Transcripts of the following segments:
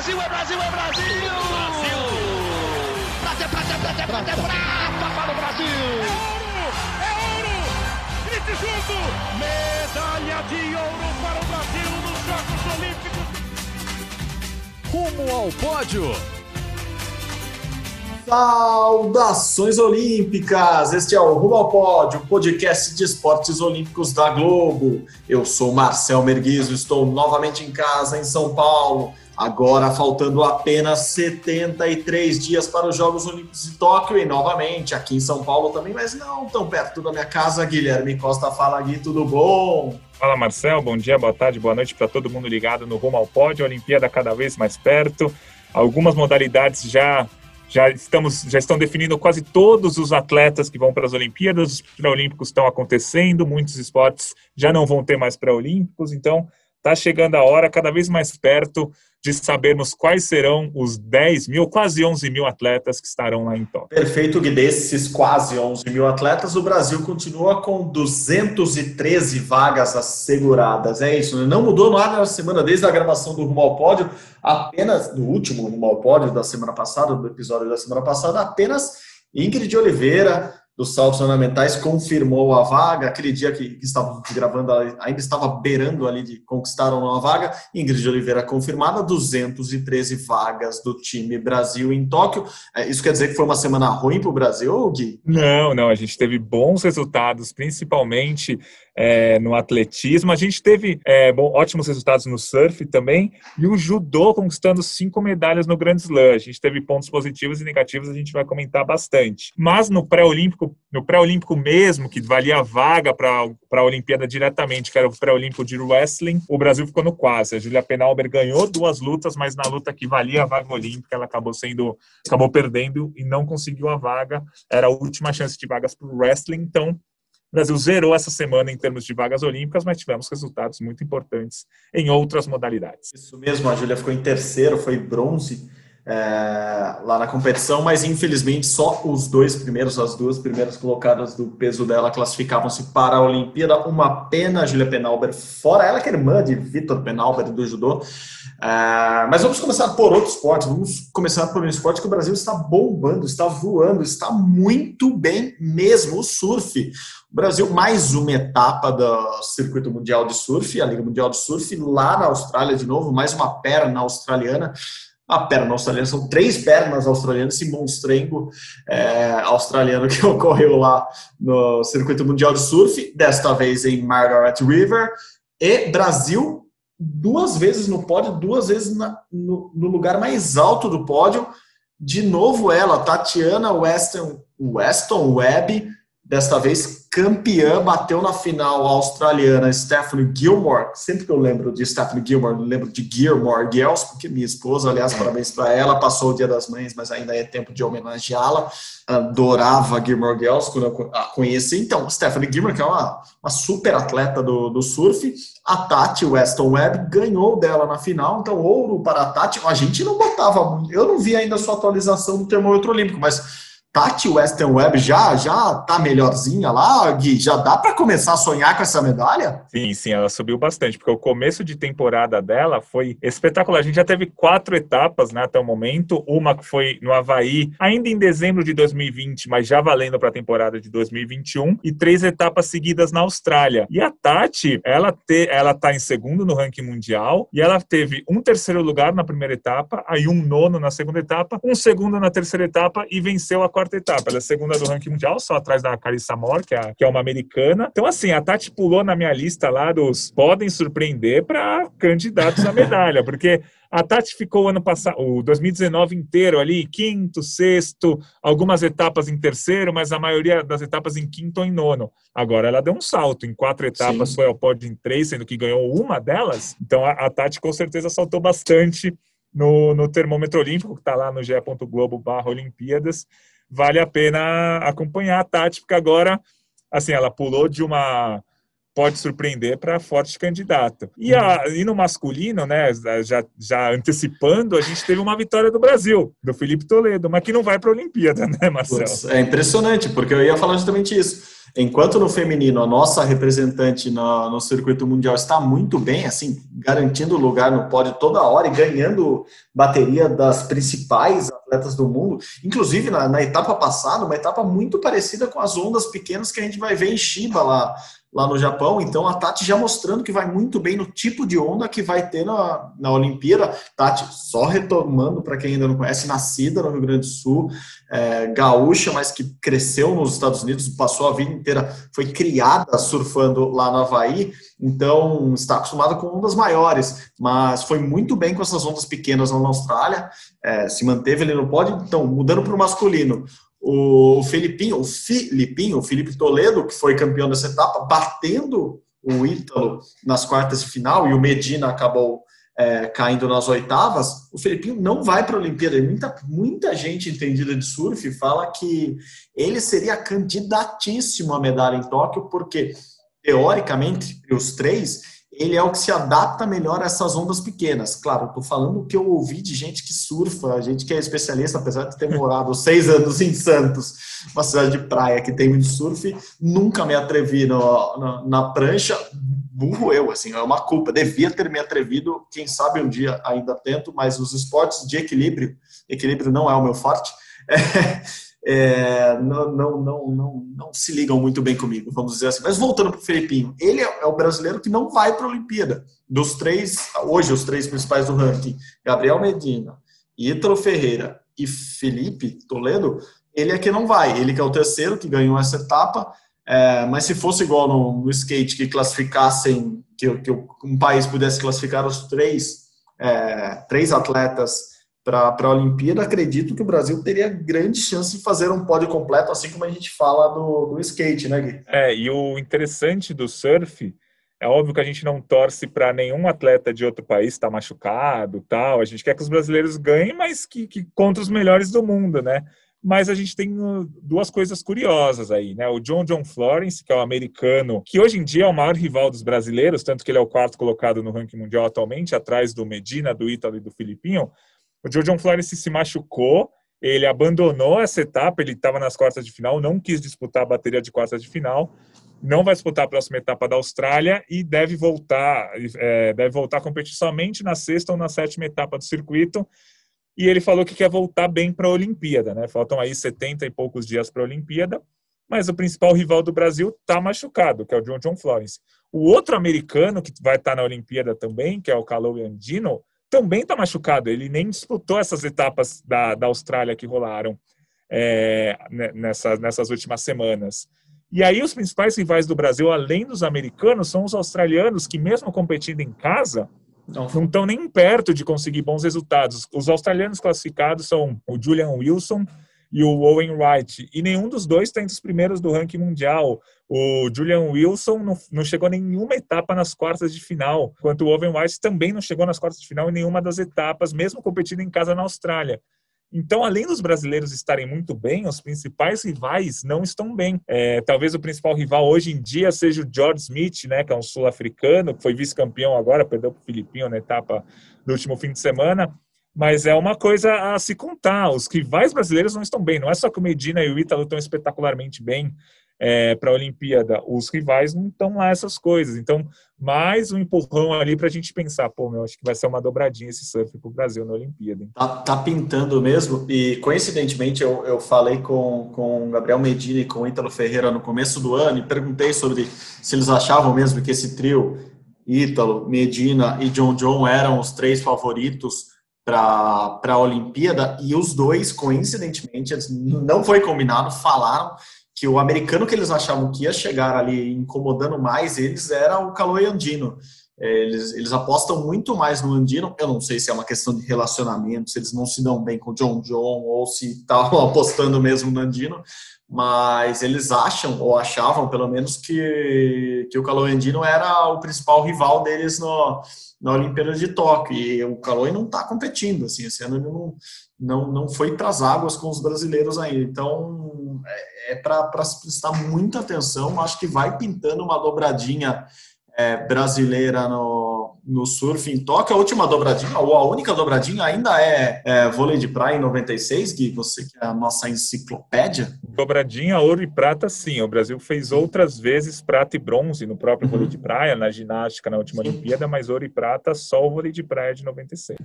Brasil, é Brasil, é Brasil! Brasil! Prata, prata, prata, prata, prata para o Brasil! É ouro! É ouro! Grite junto! Medalha de ouro para o Brasil nos Jogos Olímpicos! Rumo ao pódio! Saudações Olímpicas! Este é o Rumo ao Pódio, podcast de esportes olímpicos da Globo. Eu sou Marcel Merguizo, estou novamente em casa em São Paulo. Agora faltando apenas 73 dias para os Jogos Olímpicos de Tóquio e novamente aqui em São Paulo também, mas não tão perto da minha casa. Guilherme Costa fala Gui, tudo bom? Fala Marcel, bom dia, boa tarde, boa noite para todo mundo ligado no Rumo ao Pódio, a Olimpíada cada vez mais perto. Algumas modalidades já já estamos já estão definindo quase todos os atletas que vão para as Olimpíadas, os pré-olímpicos estão acontecendo, muitos esportes já não vão ter mais pré-olímpicos, então está chegando a hora, cada vez mais perto, de sabermos quais serão os 10 mil, quase 11 mil atletas que estarão lá em Tóquio. Perfeito, Gui. Desses quase 11 mil atletas, o Brasil continua com 213 vagas asseguradas. É isso, né? não mudou nada na semana, desde a gravação do Rumo ao Pódio, apenas, do último Rumo ao Pódio da semana passada, do episódio da semana passada, apenas Ingrid Oliveira, dos saltos ornamentais confirmou a vaga. Aquele dia que, que gravando, ainda estava beirando ali de conquistar uma vaga. Ingrid Oliveira confirmada, 213 vagas do time Brasil em Tóquio. É, isso quer dizer que foi uma semana ruim para o Brasil, Gui? Não, não. A gente teve bons resultados, principalmente é, no atletismo. A gente teve é, bom, ótimos resultados no surf também e o judô conquistando cinco medalhas no Grand Slam. A gente teve pontos positivos e negativos, a gente vai comentar bastante. Mas no pré-olímpico, no pré-olímpico mesmo, que valia vaga para a Olimpíada diretamente, que era o pré-olímpico de wrestling, o Brasil ficou no quase. A Julia Penalber ganhou duas lutas, mas na luta que valia a vaga olímpica, ela acabou sendo, acabou perdendo e não conseguiu a vaga. Era a última chance de vagas para o wrestling, então o Brasil zerou essa semana em termos de vagas olímpicas, mas tivemos resultados muito importantes em outras modalidades. Isso mesmo, a Júlia ficou em terceiro, foi bronze é, lá na competição, mas infelizmente só os dois primeiros, as duas primeiras colocadas do peso dela classificavam-se para a Olimpíada. Uma pena, Júlia Penalber fora, ela que é irmã de Vitor Penalber do judô. É, mas vamos começar por outro esporte, vamos começar por um esporte que o Brasil está bombando, está voando, está muito bem mesmo, o surf. Brasil, mais uma etapa do Circuito Mundial de Surf, a Liga Mundial de Surf, lá na Austrália de novo, mais uma perna australiana. A perna australiana, são três pernas australianas, esse monstrengo é, australiano que ocorreu lá no Circuito Mundial de Surf, desta vez em Margaret River. E Brasil, duas vezes no pódio, duas vezes na, no, no lugar mais alto do pódio. De novo ela, Tatiana Weston, Weston Webb, desta vez campeã, bateu na final a australiana Stephanie Gilmore. Sempre que eu lembro de Stephanie Gilmore, lembro de Gilmore Girls, porque minha esposa, aliás, parabéns para ela, passou o Dia das Mães, mas ainda é tempo de homenageá-la. Adorava Gilmore Girls quando eu a conheci. Então, Stephanie Gilmore, que é uma, uma super atleta do, do surf, a Tati Weston Webb ganhou dela na final, então ouro para a Tati. A gente não botava, eu não vi ainda a sua atualização do termômetro olímpico, mas Tati Western Web já já tá melhorzinha lá, Gui? Já dá para começar a sonhar com essa medalha? Sim, sim, ela subiu bastante, porque o começo de temporada dela foi espetacular. A gente já teve quatro etapas né, até o momento, uma que foi no Havaí, ainda em dezembro de 2020, mas já valendo para a temporada de 2021, e três etapas seguidas na Austrália. E a Tati, ela, te, ela tá em segundo no ranking mundial, e ela teve um terceiro lugar na primeira etapa, aí um nono na segunda etapa, um segundo na terceira etapa e venceu a quarta etapa. Ela é segunda do ranking mundial, só atrás da Carissa Moore, que é, que é uma americana. Então, assim, a Tati pulou na minha lista lá dos podem surpreender para candidatos à medalha, porque a Tati ficou ano passado, o 2019 inteiro ali, quinto, sexto, algumas etapas em terceiro, mas a maioria das etapas em quinto ou em nono. Agora ela deu um salto, em quatro etapas Sim. foi ao pódio em três, sendo que ganhou uma delas. Então a, a Tati com certeza saltou bastante no, no termômetro olímpico, que está lá no ge.globo barra Olimpíadas vale a pena acompanhar a Tati, porque agora, assim, ela pulou de uma pode surpreender para forte candidato. E, a, e no masculino, né, já, já antecipando, a gente teve uma vitória do Brasil, do Felipe Toledo, mas que não vai para a Olimpíada, né, Marcelo? é impressionante, porque eu ia falar justamente isso. Enquanto no feminino a nossa representante no, no, circuito mundial está muito bem, assim, garantindo lugar no pódio toda hora e ganhando bateria das principais atletas do mundo, inclusive na, na etapa passada, uma etapa muito parecida com as ondas pequenas que a gente vai ver em Shiba lá lá no Japão. Então a Tati já mostrando que vai muito bem no tipo de onda que vai ter na, na Olimpíada. Tati, só retomando para quem ainda não conhece, nascida no Rio Grande do Sul, é, gaúcha, mas que cresceu nos Estados Unidos, passou a vida inteira, foi criada surfando lá no Havaí, então está acostumada com ondas maiores, mas foi muito bem com essas ondas pequenas na Austrália, é, se manteve ali no pódio. Então, mudando para o masculino, o Felipinho, o Filipinho, o Felipe Toledo, que foi campeão dessa etapa, batendo o Ítalo nas quartas de final e o Medina acabou é, caindo nas oitavas, o Felipinho não vai para a Olimpíada. Muita, muita gente entendida de surf fala que ele seria candidatíssimo à medalha em Tóquio, porque, teoricamente, os três, ele é o que se adapta melhor a essas ondas pequenas. Claro, estou falando o que eu ouvi de gente que surfa, gente que é especialista, apesar de ter morado seis anos em Santos, uma cidade de praia que tem muito surf, nunca me atrevi no, na, na prancha, burro eu, assim, é uma culpa, devia ter me atrevido, quem sabe um dia ainda tento, mas os esportes de equilíbrio, equilíbrio não é o meu forte, é, é, não, não, não, não, não se ligam muito bem comigo, vamos dizer assim. Mas voltando para o Felipinho, ele é, é o brasileiro que não vai para a Olimpíada. Dos três, hoje, os três principais do ranking, Gabriel Medina, Ítalo Ferreira e Felipe Toledo, ele é que não vai. Ele que é o terceiro que ganhou essa etapa. É, mas se fosse igual no, no skate, que classificassem, que, que, um país pudesse classificar os três, é, três atletas para a Olimpíada, acredito que o Brasil teria grande chance de fazer um pódio completo, assim como a gente fala do, do skate, né, Gui? É, e o interessante do surf é óbvio que a gente não torce para nenhum atleta de outro país estar tá machucado, tal. A gente quer que os brasileiros ganhem, mas que, que contra os melhores do mundo, né? Mas a gente tem uh, duas coisas curiosas aí, né? O John John Florence, que é o um americano, que hoje em dia é o maior rival dos brasileiros, tanto que ele é o quarto colocado no ranking mundial atualmente, atrás do Medina, do Ítalo e do Filipinho. O John Florence se machucou, ele abandonou essa etapa, ele estava nas quartas de final, não quis disputar a bateria de quartas de final, não vai disputar a próxima etapa da Austrália e deve voltar, é, deve voltar a competir somente na sexta ou na sétima etapa do circuito. E ele falou que quer voltar bem para a Olimpíada, né? Faltam aí 70 e poucos dias para a Olimpíada, mas o principal rival do Brasil está machucado, que é o John John Florence. O outro americano que vai estar tá na Olimpíada também, que é o Calowie Andino, também está machucado. Ele nem disputou essas etapas da, da Austrália que rolaram é, nessa, nessas últimas semanas. E aí os principais rivais do Brasil, além dos americanos, são os australianos, que mesmo competindo em casa, não estão nem perto de conseguir bons resultados. Os australianos classificados são o Julian Wilson, e o Owen Wright. E nenhum dos dois está entre os primeiros do ranking mundial. O Julian Wilson não, não chegou a nenhuma etapa nas quartas de final, enquanto o Owen Wright também não chegou nas quartas de final em nenhuma das etapas, mesmo competindo em casa na Austrália. Então, além dos brasileiros estarem muito bem, os principais rivais não estão bem. É, talvez o principal rival hoje em dia seja o George Smith, né, que é um sul-africano, que foi vice-campeão agora, perdeu para o Filipinho na etapa do último fim de semana mas é uma coisa a se contar. Os rivais brasileiros não estão bem. Não é só que o Medina e o Ítalo estão espetacularmente bem é, para a Olimpíada. Os rivais não estão lá essas coisas. Então, mais um empurrão ali para a gente pensar, pô, meu, acho que vai ser uma dobradinha esse surf para o Brasil na Olimpíada. Tá, tá, pintando mesmo. E coincidentemente eu, eu falei com, com o Gabriel Medina e com o Ítalo Ferreira no começo do ano e perguntei sobre se eles achavam mesmo que esse trio Ítalo, Medina e John John eram os três favoritos para a Olimpíada e os dois, coincidentemente, não foi combinado, falaram que o americano que eles achavam que ia chegar ali incomodando mais eles era o Caloi Andino. É, eles, eles apostam muito mais no Andino. Eu não sei se é uma questão de relacionamento, se eles não se dão bem com o John John ou se estavam apostando mesmo no Andino, mas eles acham, ou achavam pelo menos, que, que o Caloi Andino era o principal rival deles no, na Olimpíada de Tóquio. E o Caloi não está competindo, assim, esse ano ele não, não, não foi para as águas com os brasileiros ainda. Então, é, é para se prestar muita atenção. Acho que vai pintando uma dobradinha é, brasileira no, no surf em Tóquio. A última dobradinha, ou a única dobradinha, ainda é, é vôlei de praia em 96, Gui, você que é a nossa enciclopédia. Dobradinha, ouro e prata, sim. O Brasil fez outras vezes prata e bronze no próprio uhum. vôlei de praia, na ginástica, na última. Olimpíada, mas ouro e prata só o vôlei de praia de 96.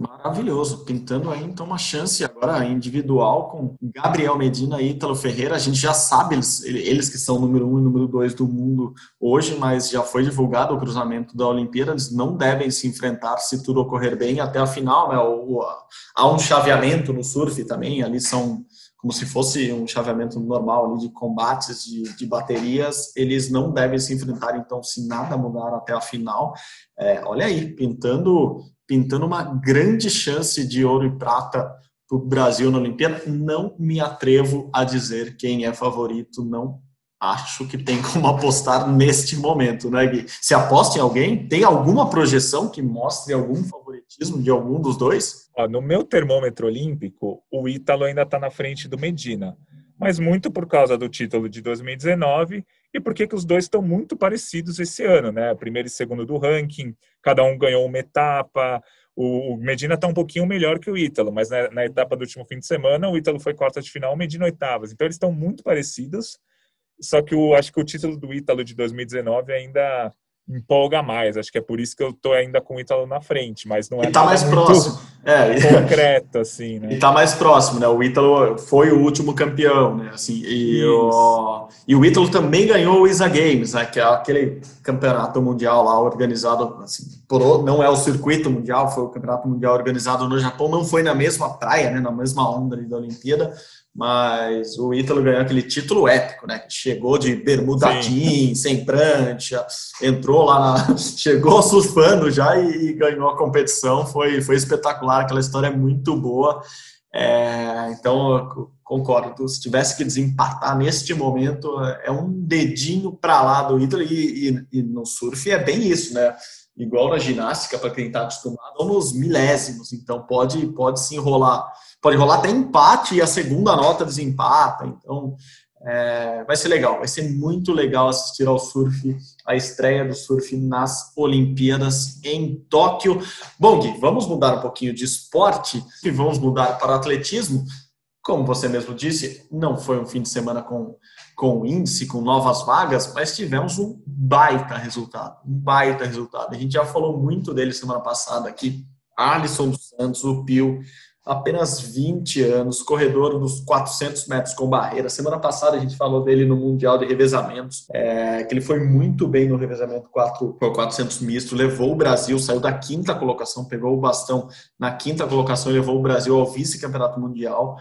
Maravilhoso, pintando aí então uma chance agora individual com Gabriel Medina e Ítalo Ferreira. A gente já sabe, eles, eles que são número um e número dois do mundo hoje, mas já foi divulgado o cruzamento da Olimpíada. Eles não devem se enfrentar se tudo ocorrer bem até a final. Né? O, há um chaveamento no surf também, ali são como se fosse um chaveamento normal ali de combates de, de baterias. Eles não devem se enfrentar, então, se nada mudar até a final. É, olha aí, pintando pintando uma grande chance de ouro e prata para o Brasil na Olimpíada. Não me atrevo a dizer quem é favorito, não acho que tem como apostar neste momento, né, Gui? Se aposta em alguém, tem alguma projeção que mostre algum favoritismo de algum dos dois? no meu termômetro olímpico, o Ítalo ainda está na frente do Medina, mas muito por causa do título de 2019 e porque que os dois estão muito parecidos esse ano, né? Primeiro e segundo do ranking, cada um ganhou uma etapa. O, Medina está um pouquinho melhor que o Ítalo, mas na, na, etapa do último fim de semana, o Ítalo foi quarta de final, o Medina oitavas. Então eles estão muito parecidos, só que o, acho que o título do Ítalo de 2019 ainda empolga mais. Acho que é por isso que eu tô ainda com o Ítalo na frente, mas não é e tá mais próximo. É, concreto assim, né? E tá mais próximo, né? O Ítalo foi o último campeão, né? Assim, e, o, e o Ítalo também ganhou o ISA Games, né? Que é aquele campeonato mundial lá organizado assim, por, não é o circuito mundial, foi o campeonato mundial organizado no Japão, não foi na mesma praia, né? Na mesma onda da Olimpíada, mas o Ítalo ganhou aquele título épico, né? Chegou de bermuda jean, sem prancha, entrou lá, na, chegou surfando já e, e, ganhou a competição. Foi, foi espetacular, aquela história é muito boa. É, então, concordo. Se tivesse que desempatar neste momento, é um dedinho para lá do Ítalo e, e, e no surf é bem isso, né? igual na ginástica, para quem está acostumado, ou nos milésimos. Então pode, pode se enrolar, pode rolar até empate e a segunda nota desempata. Então é, vai ser legal, vai ser muito legal assistir ao surf, a estreia do surf nas Olimpíadas em Tóquio. Bom, Gui, vamos mudar um pouquinho de esporte e vamos mudar para atletismo. Como você mesmo disse, não foi um fim de semana com com índice, com novas vagas, mas tivemos um baita resultado, um baita resultado. A gente já falou muito dele semana passada aqui. Alisson dos Santos, o Pio, apenas 20 anos, corredor dos 400 metros com barreira. Semana passada a gente falou dele no Mundial de Revezamentos, é, que ele foi muito bem no revezamento 4, 400 misto, levou o Brasil, saiu da quinta colocação, pegou o bastão na quinta colocação e levou o Brasil ao vice-campeonato mundial,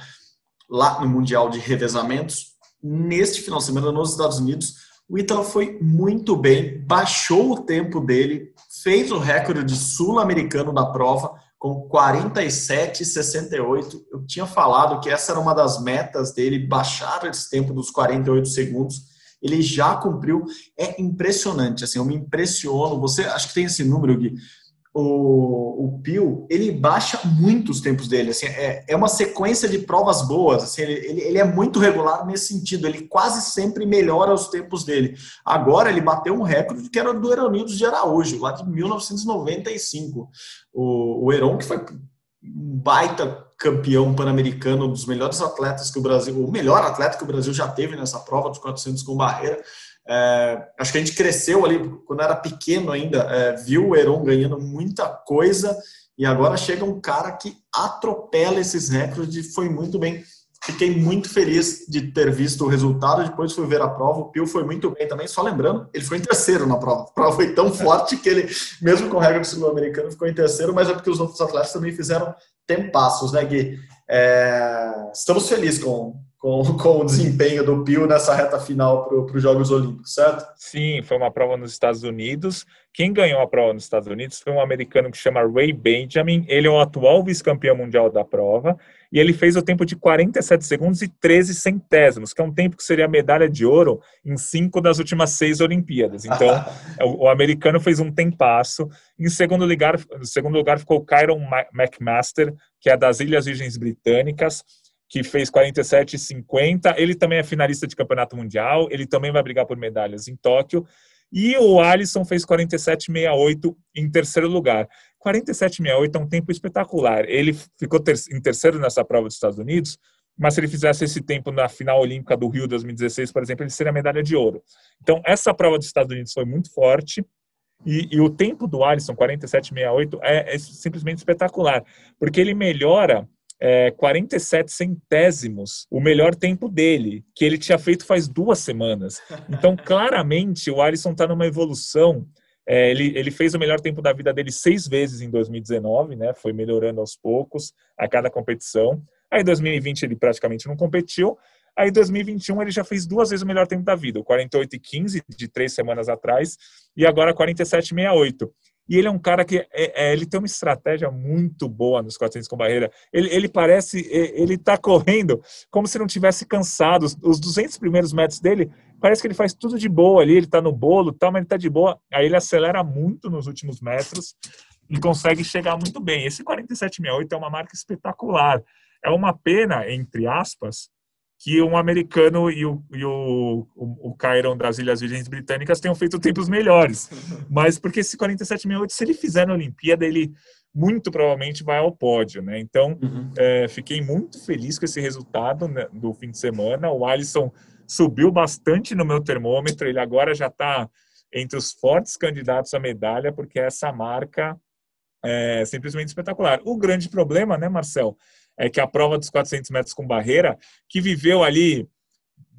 lá no Mundial de Revezamentos neste final de semana nos Estados Unidos. O Ítalo foi muito bem, baixou o tempo dele, fez o recorde sul-americano da prova com 47,68. Eu tinha falado que essa era uma das metas dele, baixar esse tempo dos 48 segundos. Ele já cumpriu. É impressionante, assim, eu me impressiono. Você acho que tem esse número, Gui o, o Pio, ele baixa muito os tempos dele. Assim, é, é uma sequência de provas boas. Assim, ele, ele, ele, é muito regular nesse sentido. Ele quase sempre melhora os tempos dele. Agora ele bateu um recorde que era do Eronildo de Araújo, lá de 1995. O, o Heron, que foi um baita campeão pan-americano, um dos melhores atletas que o Brasil, o melhor atleta que o Brasil já teve nessa prova dos 400 com barreira. É, acho que a gente cresceu ali, quando era pequeno ainda, é, viu o Heron ganhando muita coisa e agora chega um cara que atropela esses recordes e foi muito bem. Fiquei muito feliz de ter visto o resultado, depois fui ver a prova, o Pio foi muito bem também, só lembrando, ele foi em terceiro na prova. A prova foi tão forte que ele, mesmo com regra do sul-americano, ficou em terceiro, mas é porque os outros atletas também fizeram tempassos, né, Gui? É, estamos felizes com, com, com o desempenho do Pio nessa reta final para os Jogos Olímpicos, certo? Sim, foi uma prova nos Estados Unidos. Quem ganhou a prova nos Estados Unidos foi um americano que chama Ray Benjamin. Ele é o atual vice-campeão mundial da prova e ele fez o tempo de 47 segundos e 13 centésimos, que é um tempo que seria a medalha de ouro em cinco das últimas seis Olimpíadas. Então, o, o, americano fez um tempasso. Em segundo lugar, em segundo lugar ficou Kyron McMaster, que é das Ilhas Virgens Britânicas que fez 47,50. Ele também é finalista de campeonato mundial, ele também vai brigar por medalhas em Tóquio. E o Alisson fez 47,68 em terceiro lugar. 47,68 é um tempo espetacular. Ele ficou ter em terceiro nessa prova dos Estados Unidos, mas se ele fizesse esse tempo na final olímpica do Rio 2016, por exemplo, ele seria medalha de ouro. Então, essa prova dos Estados Unidos foi muito forte. E, e o tempo do Alisson, 47,68, é, é simplesmente espetacular, porque ele melhora é, 47 centésimos o melhor tempo dele, que ele tinha feito faz duas semanas. Então, claramente, o Alisson está numa evolução. É, ele, ele fez o melhor tempo da vida dele seis vezes em 2019, né? Foi melhorando aos poucos a cada competição. Aí, em 2020, ele praticamente não competiu. Aí, em 2021, ele já fez duas vezes o melhor tempo da vida, o 48 e 15 de três semanas atrás, e agora 47 e 68. E ele é um cara que é, é, ele tem uma estratégia muito boa nos 400 com barreira. Ele, ele parece, ele está correndo como se não tivesse cansado. Os, os 200 primeiros metros dele, parece que ele faz tudo de boa ali. Ele está no bolo, tal, mas ele está de boa. Aí ele acelera muito nos últimos metros e consegue chegar muito bem. Esse 47,68 é uma marca espetacular. É uma pena, entre aspas, que um americano e o, e o, o, o Cairon das Ilhas Virgens Britânicas tenham feito tempos melhores. Mas porque esse 47,68, se ele fizer na Olimpíada, ele muito provavelmente vai ao pódio, né? Então, uhum. é, fiquei muito feliz com esse resultado né, do fim de semana. O Alisson subiu bastante no meu termômetro, ele agora já está entre os fortes candidatos à medalha, porque essa marca é simplesmente espetacular. O grande problema, né, Marcel, é que a prova dos 400 metros com barreira, que viveu ali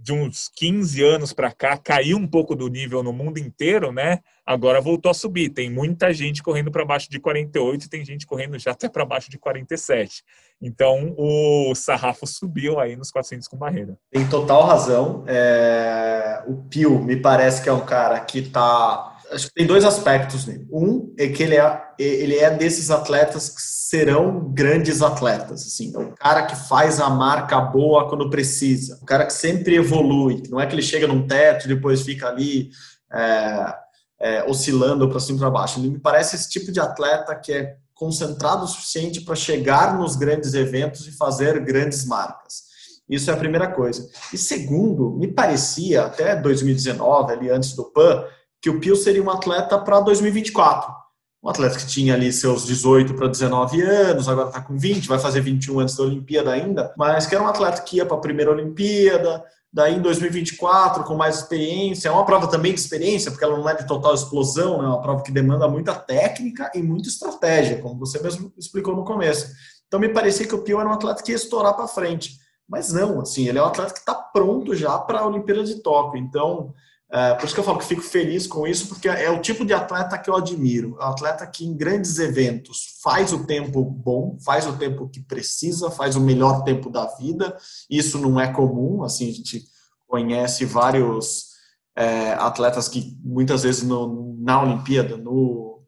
de uns 15 anos para cá, caiu um pouco do nível no mundo inteiro, né? Agora voltou a subir. Tem muita gente correndo para baixo de 48 e tem gente correndo já até para baixo de 47. Então o sarrafo subiu aí nos 400 com barreira. Tem total razão. É... O Pio me parece que é um cara que está acho que tem dois aspectos nele. Um é que ele é, ele é desses atletas que serão grandes atletas. Assim, é o cara que faz a marca boa quando precisa, o cara que sempre evolui. Não é que ele chega num teto e depois fica ali é, é, oscilando para cima e para baixo. Ele me parece esse tipo de atleta que é concentrado o suficiente para chegar nos grandes eventos e fazer grandes marcas. Isso é a primeira coisa. E segundo, me parecia, até 2019, ali antes do PAN, que o Pio seria um atleta para 2024. Um atleta que tinha ali seus 18 para 19 anos, agora está com 20, vai fazer 21 antes da Olimpíada ainda, mas que era um atleta que ia para a primeira Olimpíada, daí em 2024 com mais experiência, é uma prova também de experiência, porque ela não é de total explosão, né? é uma prova que demanda muita técnica e muita estratégia, como você mesmo explicou no começo. Então me parecia que o Pio era um atleta que ia estourar para frente, mas não, assim, ele é um atleta que está pronto já para a Olimpíada de Tóquio, então é, por isso que eu falo que fico feliz com isso, porque é o tipo de atleta que eu admiro. É um atleta que em grandes eventos faz o tempo bom, faz o tempo que precisa, faz o melhor tempo da vida. Isso não é comum, assim, a gente conhece vários é, atletas que muitas vezes no, na Olimpíada, no,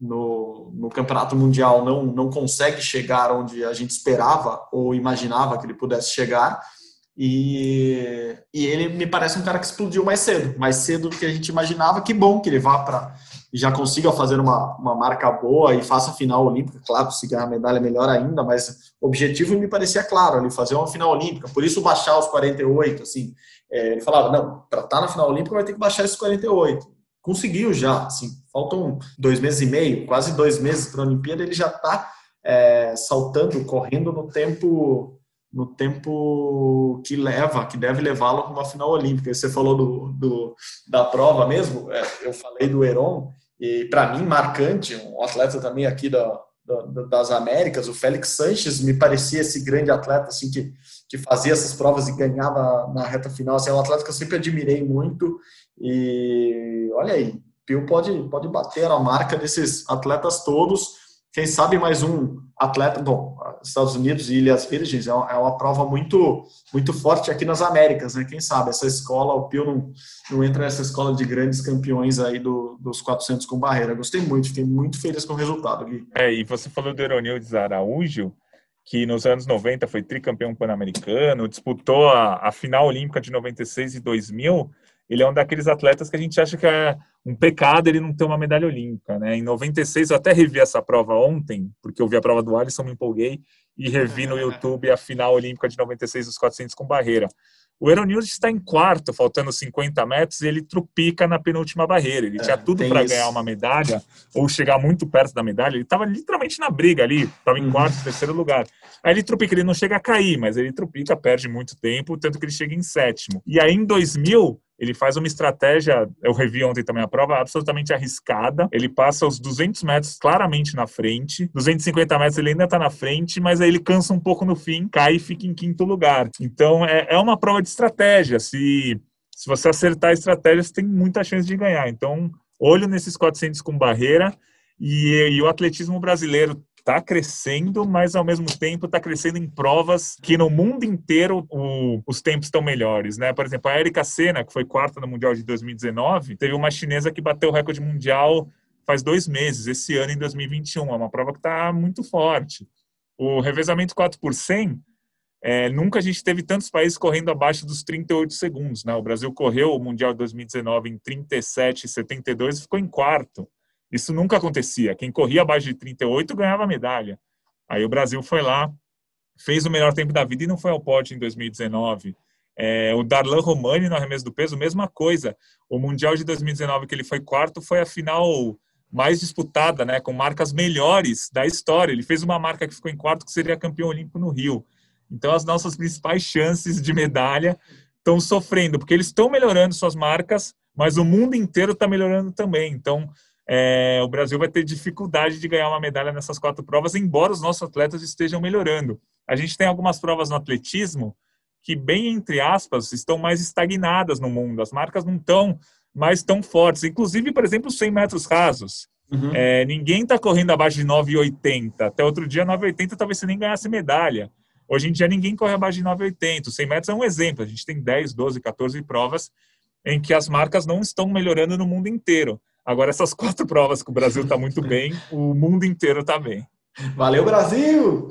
no, no, Campeonato Mundial, não, não consegue chegar onde a gente esperava ou imaginava que ele pudesse chegar e, e ele me parece um cara que explodiu mais cedo, mais cedo do que a gente imaginava. Que bom que ele vá para já consiga fazer uma, uma marca boa e faça a final olímpica. Claro, se ganhar a medalha, melhor ainda, mas o objetivo me parecia claro, ele fazer uma final olímpica. Por isso, baixar os 48. Assim, é, ele falava: não, para estar tá na final olímpica vai ter que baixar esses 48. Conseguiu já, assim, faltam dois meses e meio, quase dois meses para a Olimpíada, ele já está é, saltando, correndo no tempo no tempo que leva, que deve levá-lo para uma final olímpica. Você falou do, do da prova mesmo, é, eu falei do Heron, e para mim, marcante, um atleta também aqui da, da, das Américas, o Félix Sanches me parecia esse grande atleta assim que, que fazia essas provas e ganhava na reta final. Assim, é um atleta que eu sempre admirei muito e olha aí, Pio pode, pode bater a marca desses atletas todos quem sabe mais um atleta, bom, Estados Unidos e Ilhas Virgens é uma, é uma, prova muito muito forte aqui nas Américas, né? Quem sabe essa escola, o Pio não, não entra nessa escola de grandes campeões aí do, dos 400 com barreira. Gostei muito, fiquei muito feliz com o resultado, Gui. É, e você falou do Eronildes Araújo, que nos anos 90 foi tricampeão pan-americano, disputou a, a final olímpica de 96 e 2000, ele é um daqueles atletas que a gente acha que é um pecado ele não ter uma medalha olímpica, né? Em 96 eu até revi essa prova ontem, porque eu vi a prova do Alisson, me empolguei e revi no YouTube a final olímpica de 96 dos 400 com barreira. O Euronews está em quarto, faltando 50 metros, e ele trupica na penúltima barreira. Ele é, tinha tudo para ganhar uma medalha, ou chegar muito perto da medalha. Ele estava literalmente na briga ali, estava em uhum. quarto, terceiro lugar. Aí ele trupica, ele não chega a cair, mas ele trupica, perde muito tempo, tanto que ele chega em sétimo. E aí em 2000, ele faz uma estratégia, eu revi ontem também a prova, absolutamente arriscada. Ele passa os 200 metros claramente na frente, 250 metros ele ainda está na frente, mas aí ele cansa um pouco no fim, cai e fica em quinto lugar. Então é, é uma prova de estratégia. Se, se você acertar a estratégia, você tem muita chance de ganhar. Então, olho nesses 400 com barreira. E, e o atletismo brasileiro está crescendo, mas ao mesmo tempo está crescendo em provas que no mundo inteiro o, os tempos estão melhores, né? Por exemplo, a Erika Senna, que foi quarta no Mundial de 2019, teve uma chinesa que bateu o recorde mundial faz dois meses, esse ano em 2021. É uma prova que está muito forte. O revezamento 4 por 100, é, nunca a gente teve tantos países correndo abaixo dos 38 segundos. Né? O Brasil correu o Mundial de 2019 em 37,72 e ficou em quarto. Isso nunca acontecia. Quem corria abaixo de 38 ganhava medalha. Aí o Brasil foi lá, fez o melhor tempo da vida e não foi ao pódio em 2019. É, o Darlan Romani no arremesso do peso, mesma coisa. O Mundial de 2019, que ele foi quarto, foi a final mais disputada, né, com marcas melhores da história. Ele fez uma marca que ficou em quarto, que seria campeão olímpico no Rio. Então, as nossas principais chances de medalha estão sofrendo, porque eles estão melhorando suas marcas, mas o mundo inteiro está melhorando também. Então, é, o Brasil vai ter dificuldade de ganhar uma medalha nessas quatro provas, embora os nossos atletas estejam melhorando. A gente tem algumas provas no atletismo que, bem entre aspas, estão mais estagnadas no mundo. As marcas não estão mais tão fortes. Inclusive, por exemplo, os 100 metros rasos. Uhum. É, ninguém está correndo abaixo de 9,80. Até outro dia, 9,80 talvez você nem ganhasse medalha. Hoje em dia, ninguém corre abaixo de 9,80. Os 100 metros é um exemplo. A gente tem 10, 12, 14 provas em que as marcas não estão melhorando no mundo inteiro. Agora, essas quatro provas que o Brasil está muito bem, o mundo inteiro está bem. Valeu, Brasil!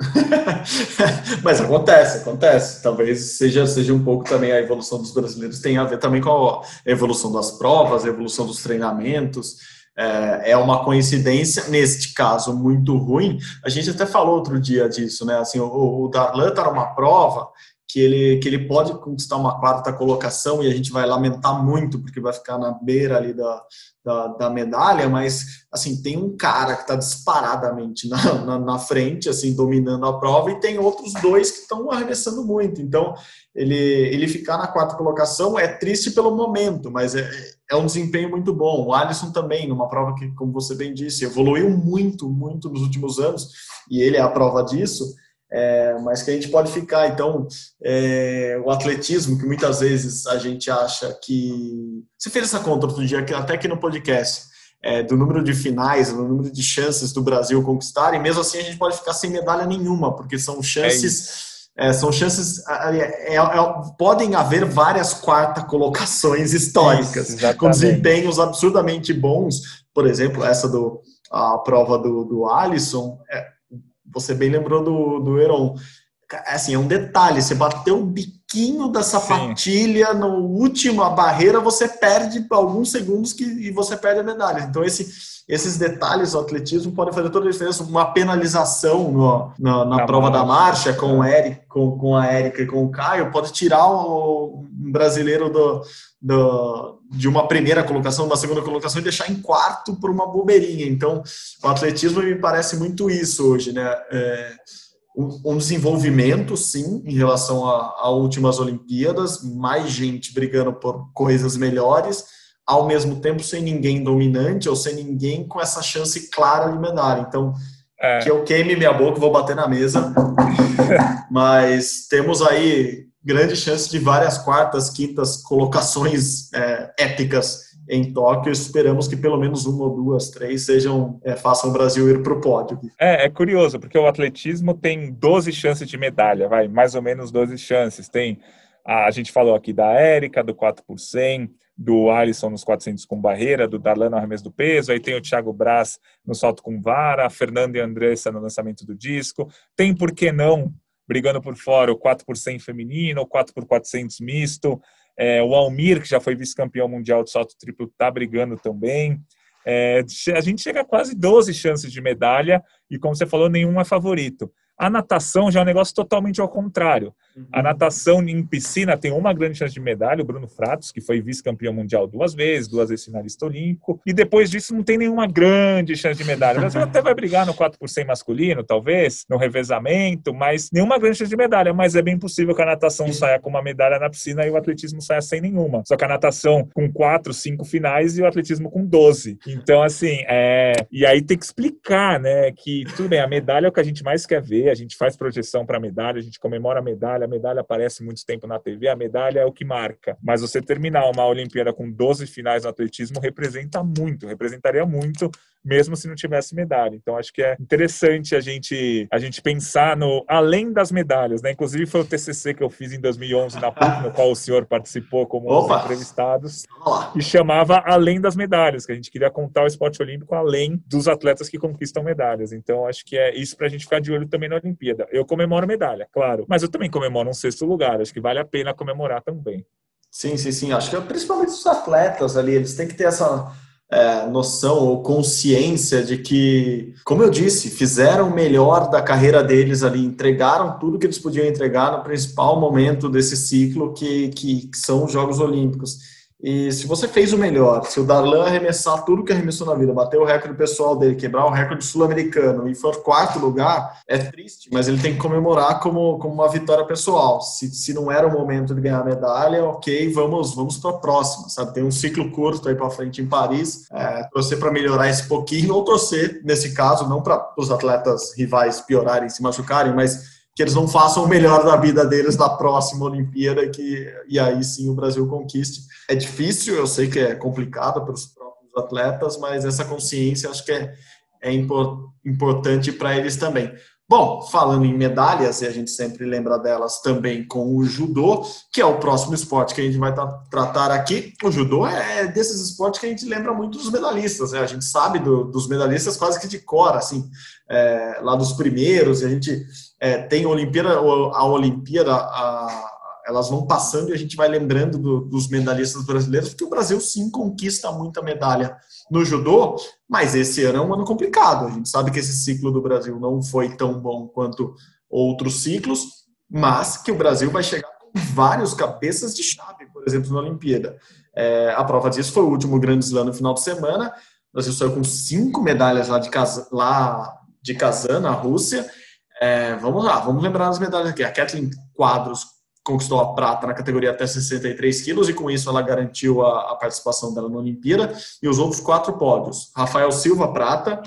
Mas acontece, acontece. Talvez seja, seja um pouco também a evolução dos brasileiros, tem a ver também com a evolução das provas, a evolução dos treinamentos. É, é uma coincidência, neste caso, muito ruim. A gente até falou outro dia disso, né? Assim, o, Darlan está numa prova que ele, que ele pode conquistar uma quarta colocação e a gente vai lamentar muito porque vai ficar na beira ali da, da, da medalha, mas assim tem um cara que está disparadamente na, na, na, frente, assim dominando a prova e tem outros dois que estão arremessando muito. Então ele, ele ficar na quarta colocação é triste pelo momento, mas é, é um desempenho muito bom. O Alisson também, numa prova que, como você bem disse, evoluiu muito, muito nos últimos anos e ele é a prova disso é, mas que a gente pode ficar. Então, é, o atletismo, que muitas vezes a gente acha que. Você fez essa conta outro dia, até aqui no podcast, é, do número de finais, do número de chances do Brasil conquistar, e mesmo assim a gente pode ficar sem medalha nenhuma, porque são chances. É, são chances. É, é, podem haver várias quarta colocações históricas, Isso, com desempenhos absurdamente bons. Por exemplo, essa do a prova do, do Alisson, é, você bem lembrou do, do Heron. Assim, é um detalhe, você bateu o biquinho da sapatilha Sim. no última barreira, você perde alguns segundos que, e você perde a medalha. Então, esse, esses detalhes do atletismo podem fazer toda a diferença. Uma penalização no, na, na prova marcha. da marcha com, o Eric, com, com a Érica e com o Caio pode tirar o, um brasileiro do, do, de uma primeira colocação, uma segunda colocação e deixar em quarto por uma bobeirinha. Então, o atletismo me parece muito isso hoje, né? É, um desenvolvimento, sim, em relação a, a, últimas Olimpíadas, mais gente brigando por coisas melhores, ao mesmo tempo sem ninguém dominante ou sem ninguém com essa chance clara de medalha. Então, é. que eu queime minha boca, vou bater na mesa. Mas temos aí grande chance de várias quartas, quintas colocações é, épicas em Tóquio. Esperamos que pelo menos uma ou duas, três sejam é, façam o Brasil ir para o pódio. É, é curioso, porque o atletismo tem 12 chances de medalha, vai, mais ou menos 12 chances. Tem a, a gente falou aqui da Érica, do 4 por 100, do Alisson nos 400 com barreira, do Darlan no arremesso do peso, aí tem o Thiago Braz no salto com vara, a Fernanda e a Andressa no lançamento do disco, tem por que não brigando por fora o 4 por 100 feminino, o 4 por 400 misto, é, o Almir, que já foi vice-campeão mundial de salto triplo, está brigando também. É, a gente chega a quase 12 chances de medalha e, como você falou, nenhum é favorito. A natação já é um negócio totalmente ao contrário. A uhum. natação em piscina tem uma grande chance de medalha, o Bruno Fratos, que foi vice-campeão mundial duas vezes, duas vezes finalista olímpico, e depois disso não tem nenhuma grande chance de medalha. O Brasil até vai brigar no 4 por 100 masculino, talvez, no revezamento, mas nenhuma grande chance de medalha. Mas é bem possível que a natação saia com uma medalha na piscina e o atletismo saia sem nenhuma. Só que a natação com quatro, cinco finais e o atletismo com 12. Então, assim, é. E aí tem que explicar, né, que tudo bem, a medalha é o que a gente mais quer ver, a gente faz projeção para a medalha, a gente comemora a medalha, a medalha aparece muito tempo na TV, a medalha é o que marca. Mas você terminar uma Olimpíada com 12 finais no atletismo representa muito, representaria muito mesmo se não tivesse medalha. Então acho que é interessante a gente a gente pensar no além das medalhas, né? Inclusive foi o TCC que eu fiz em 2011 na PUC, no qual o senhor participou como um dos entrevistados e chamava além das medalhas, que a gente queria contar o esporte olímpico além dos atletas que conquistam medalhas. Então acho que é isso para a gente ficar de olho também na Olimpíada. Eu comemoro medalha, claro, mas eu também comemoro um sexto lugar. Acho que vale a pena comemorar também. Sim, sim, sim. Acho que é principalmente os atletas ali, eles têm que ter essa é, noção ou consciência de que, como eu disse, fizeram o melhor da carreira deles ali, entregaram tudo que eles podiam entregar no principal momento desse ciclo que, que, que são os Jogos Olímpicos. E se você fez o melhor, se o Darlan arremessar tudo que arremessou na vida, bater o recorde pessoal dele, quebrar o recorde sul-americano e for quarto lugar, é triste, mas ele tem que comemorar como, como uma vitória pessoal. Se, se não era o momento de ganhar a medalha, ok, vamos vamos para a próxima, sabe? Tem um ciclo curto aí para frente em Paris, é, torcer para melhorar esse pouquinho, ou torcer, nesse caso, não para os atletas rivais piorarem, se machucarem, mas que eles não façam o melhor da vida deles na próxima Olimpíada que, e aí sim o Brasil conquiste. É difícil, eu sei que é complicado para os próprios atletas, mas essa consciência acho que é, é importante para eles também. Bom, falando em medalhas, e a gente sempre lembra delas também com o judô, que é o próximo esporte que a gente vai tratar aqui. O judô é desses esportes que a gente lembra muito dos medalhistas, né? A gente sabe do, dos medalhistas quase que de cor, assim, é, lá dos primeiros, e a gente é, tem a Olimpíada, a Olimpíada a, elas vão passando e a gente vai lembrando do, dos medalhistas brasileiros, porque o Brasil sim conquista muita medalha no judô, mas esse ano é um ano complicado. A gente sabe que esse ciclo do Brasil não foi tão bom quanto outros ciclos, mas que o Brasil vai chegar com vários cabeças de chave, por exemplo, na Olimpíada. É, a prova disso foi o último grande slam no final de semana. O Brasil saiu com cinco medalhas lá de, lá de Kazan, na Rússia, é, vamos lá, vamos lembrar as medalhas aqui. A Kathleen Quadros conquistou a prata na categoria até 63 quilos e com isso ela garantiu a, a, participação dela na Olimpíada. E os outros quatro pódios: Rafael Silva, prata,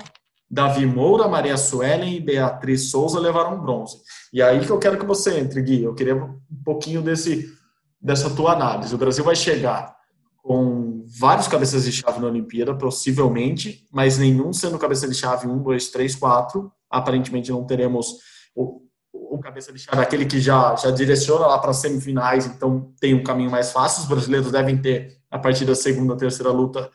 Davi Moura, Maria Suelen e Beatriz Souza levaram bronze. E aí que eu quero que você entre, Gui. Eu queria um pouquinho desse, dessa tua análise. O Brasil vai chegar com vários cabeças de chave na Olimpíada, possivelmente, mas nenhum sendo cabeça de chave 1, 2, 3, 4 aparentemente não teremos o, o cabeça de chave, aquele que já, já direciona lá para as semifinais, então tem um caminho mais fácil. Os brasileiros devem ter, a partir da segunda, terceira luta,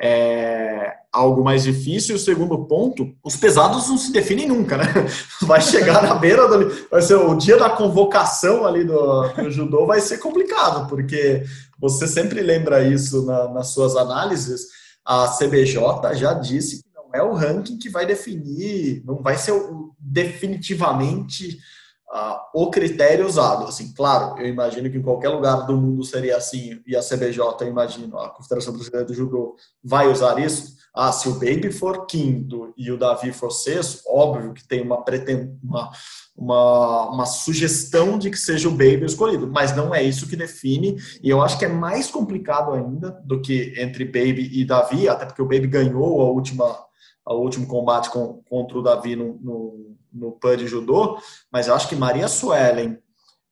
é, algo mais difícil. E o segundo ponto, os pesados não se definem nunca, né? Vai chegar na beira do. Vai ser o dia da convocação ali do, do judô, vai ser complicado, porque você sempre lembra isso na, nas suas análises. A CBJ já disse é o ranking que vai definir, não vai ser definitivamente uh, o critério usado. Assim, claro, eu imagino que em qualquer lugar do mundo seria assim, e a CBJ, eu imagino, a Confederação Brasileira do Judô vai usar isso. Ah, se o Baby for quinto e o Davi for sexto, óbvio que tem uma, preten uma, uma, uma sugestão de que seja o Baby escolhido, mas não é isso que define, e eu acho que é mais complicado ainda do que entre Baby e Davi, até porque o Baby ganhou a última ao último combate com, contra o Davi no, no, no PUD Judô, mas eu acho que Maria Suelen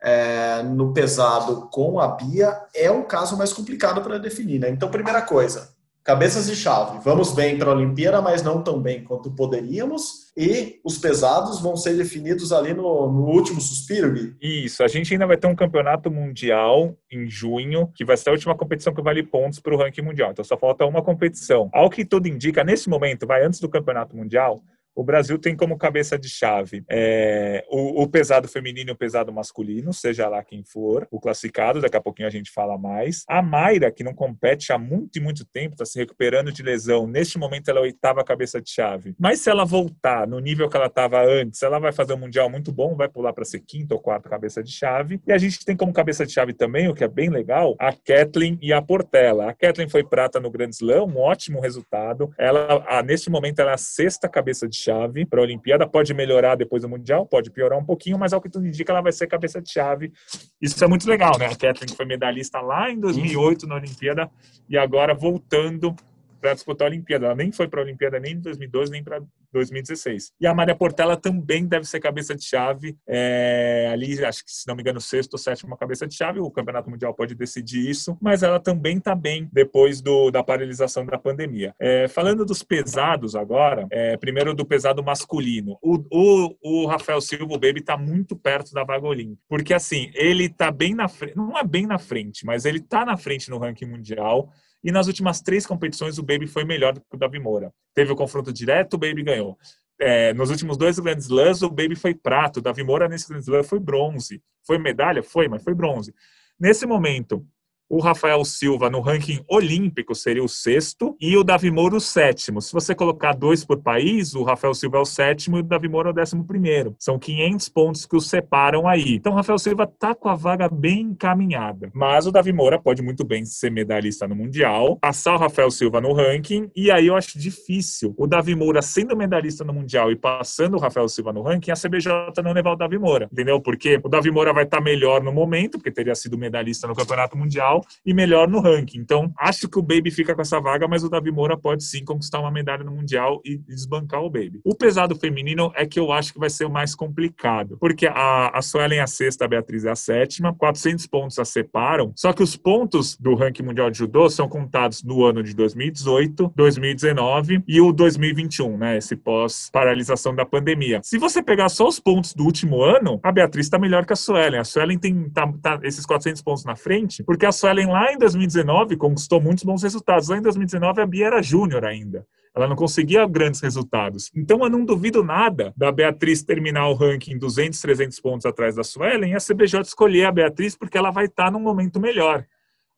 é, no pesado com a Bia é o caso mais complicado para definir. Né? Então, primeira coisa, cabeças de chave. Vamos bem para a Olimpíada, mas não tão bem quanto poderíamos. E os pesados vão ser definidos ali no, no, último suspiro, Gui? Isso. A gente ainda vai ter um campeonato mundial em junho, que vai ser a última competição que vale pontos para o ranking mundial. Então só falta uma competição. Ao que tudo indica, nesse momento, vai antes do campeonato mundial, o Brasil tem como cabeça de chave é, o, o, pesado feminino e o pesado masculino, seja lá quem for, o classificado, daqui a pouquinho a gente fala mais. A Mayra, que não compete há muito e muito tempo, está se recuperando de lesão, neste momento ela é a oitava cabeça de chave. Mas se ela voltar no nível que ela estava antes, ela vai fazer um Mundial muito bom, vai pular para ser quinta ou quarta cabeça de chave. E a gente tem como cabeça de chave também, o que é bem legal, a Kathleen e a Portela. A Kathleen foi prata no Grand Slam, um ótimo resultado. Ela, a, neste momento, ela é a sexta cabeça de chave para a Olimpíada. Pode melhorar depois do Mundial, pode piorar um pouquinho, mas ao que tudo indica, ela vai ser cabeça de chave. Isso é muito legal, né? A Kathleen foi medalhista lá em 2008 na Olimpíada e agora voltando para disputar a Olimpíada. Ela nem foi para a Olimpíada nem em 2012, nem para 2016. E a Maria Portela também deve ser cabeça de chave, é, ali, acho que se não me engano, sexto ou sétimo cabeça de chave. O Campeonato Mundial pode decidir isso, mas ela também está bem depois do, da paralisação da pandemia. É, falando dos pesados agora, é, primeiro do pesado masculino. O, o, o Rafael Silva, o Baby, está muito perto da vaga olímpica, porque assim, ele está bem na frente, não é bem na frente, mas ele está na frente no ranking mundial. E nas últimas três competições, o Baby foi melhor do que o Davi Moura. Teve o confronto direto, o Baby ganhou. É, nos últimos dois grandes slams, o Baby foi prato. O Davi Moura, nesse grande slam, foi bronze. Foi medalha? Foi, mas foi bronze. Nesse momento, o Rafael Silva no ranking olímpico seria o sexto e o Davi Moura o sétimo. Se você colocar dois por país, o Rafael Silva é o sétimo e o Davi Moura é o décimo primeiro. São 500 pontos que os separam aí. Então o Rafael Silva tá com a vaga bem encaminhada. Mas o Davi Moura pode muito bem ser medalhista no Mundial, passar o Rafael Silva no ranking e aí eu acho difícil o Davi Moura sendo medalhista no Mundial e passando o Rafael Silva no ranking, a CBJ não levar o Davi Moura. Entendeu? Porque o Davi Moura vai estar tá melhor no momento, porque teria sido medalhista no Campeonato Mundial e melhor no ranking. Então, acho que o Baby fica com essa vaga, mas o Davi Moura pode sim conquistar uma medalha no Mundial e desbancar o Baby. O pesado feminino é que eu acho que vai ser o mais complicado, porque a, a Suelen é a sexta, a Beatriz é a sétima, 400 pontos a separam, só que os pontos do ranking mundial de judô são contados no ano de 2018, 2019 e o 2021, né, esse pós-paralisação da pandemia. Se você pegar só os pontos do último ano, a Beatriz está melhor que a Suelen. A Suelen tem tá, tá esses 400 pontos na frente, porque a Suelen lá em 2019 conquistou muitos bons resultados. Lá em 2019 a Bia era júnior ainda. Ela não conseguia grandes resultados. Então eu não duvido nada da Beatriz terminar o ranking 200, 300 pontos atrás da Suelen e a CBJ escolher a Beatriz porque ela vai estar num momento melhor.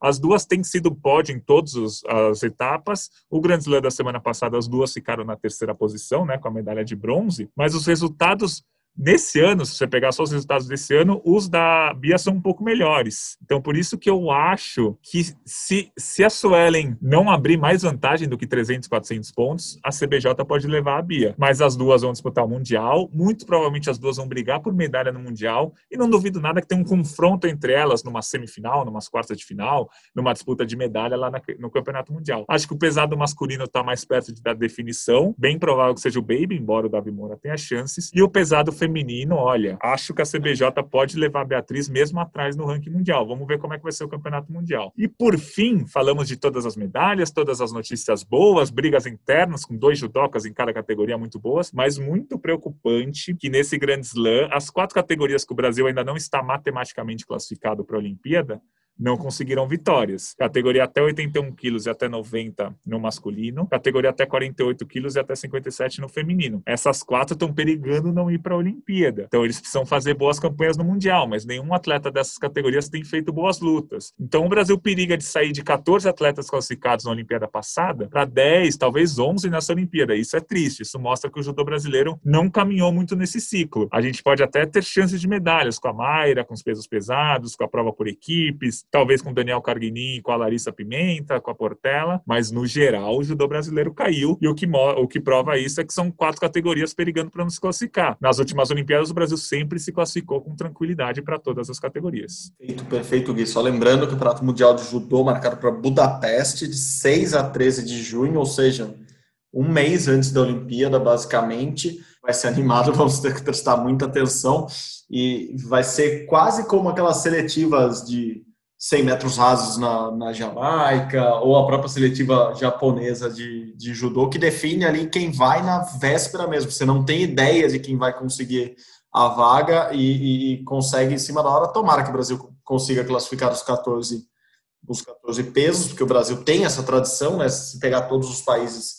As duas têm sido pódio em todas as etapas. O Grand Slam da semana passada, as duas ficaram na terceira posição, né, com a medalha de bronze. Mas os resultados Nesse ano, se você pegar só os resultados desse ano, os da Bia são um pouco melhores. Então, por isso que eu acho que se, se a Suelen não abrir mais vantagem do que 300, 400 pontos, a CBJ pode levar a Bia. Mas as duas vão disputar o Mundial, muito provavelmente as duas vão brigar por medalha no Mundial, e não duvido nada que tenha um confronto entre elas numa semifinal, numa quartas de final, numa disputa de medalha lá na, no Campeonato Mundial. Acho que o pesado masculino está mais perto de dar definição, bem provável que seja o Baby, embora o Davi Moura tenha chances, e o pesado feminino, olha, acho que a CBJ pode levar a Beatriz mesmo atrás no ranking mundial. Vamos ver como é que vai ser o campeonato mundial. E por fim, falamos de todas as medalhas, todas as notícias boas, brigas internas com dois judocas em cada categoria muito boas, mas muito preocupante que nesse grande slam, as quatro categorias que o Brasil ainda não está matematicamente classificado para a Olimpíada, não conseguiram vitórias. Categoria até 81 quilos e até 90 no masculino, categoria até 48 quilos e até 57 no feminino. Essas quatro estão perigando não ir para a Olimpíada. Então eles precisam fazer boas campanhas no Mundial, mas nenhum atleta dessas categorias tem feito boas lutas. Então o Brasil periga de sair de 14 atletas classificados na Olimpíada passada para 10, talvez 11 nessa Olimpíada. Isso é triste, isso mostra que o judô brasileiro não caminhou muito nesse ciclo. A gente pode até ter chances de medalhas com a Mayra, com os pesos pesados, com a prova por equipes, talvez com Daniel Carguinin, com a Larissa Pimenta, com a Portela, mas no geral o judô brasileiro caiu e o que, o que prova isso é que são quatro categorias perigando para não se classificar. Nas últimas Olimpíadas o Brasil sempre se classificou com tranquilidade para todas as categorias. Perfeito, perfeito, Gui. Só lembrando que o Prato Mundial de Judô marcado para Budapeste de 6 a 13 de junho, ou seja, um mês antes da Olimpíada, basicamente. Vai ser animado, vamos ter que prestar muita atenção. E vai ser quase como aquelas seletivas de 100 metros rasos na, na Jamaica, ou a própria seletiva japonesa de, de judô, que define ali quem vai na véspera mesmo. Você não tem ideia de quem vai conseguir a vaga e, e consegue em cima da hora. Tomara que o Brasil consiga classificar os 14, os 14 pesos, porque o Brasil tem essa tradição, né? Se pegar todos os países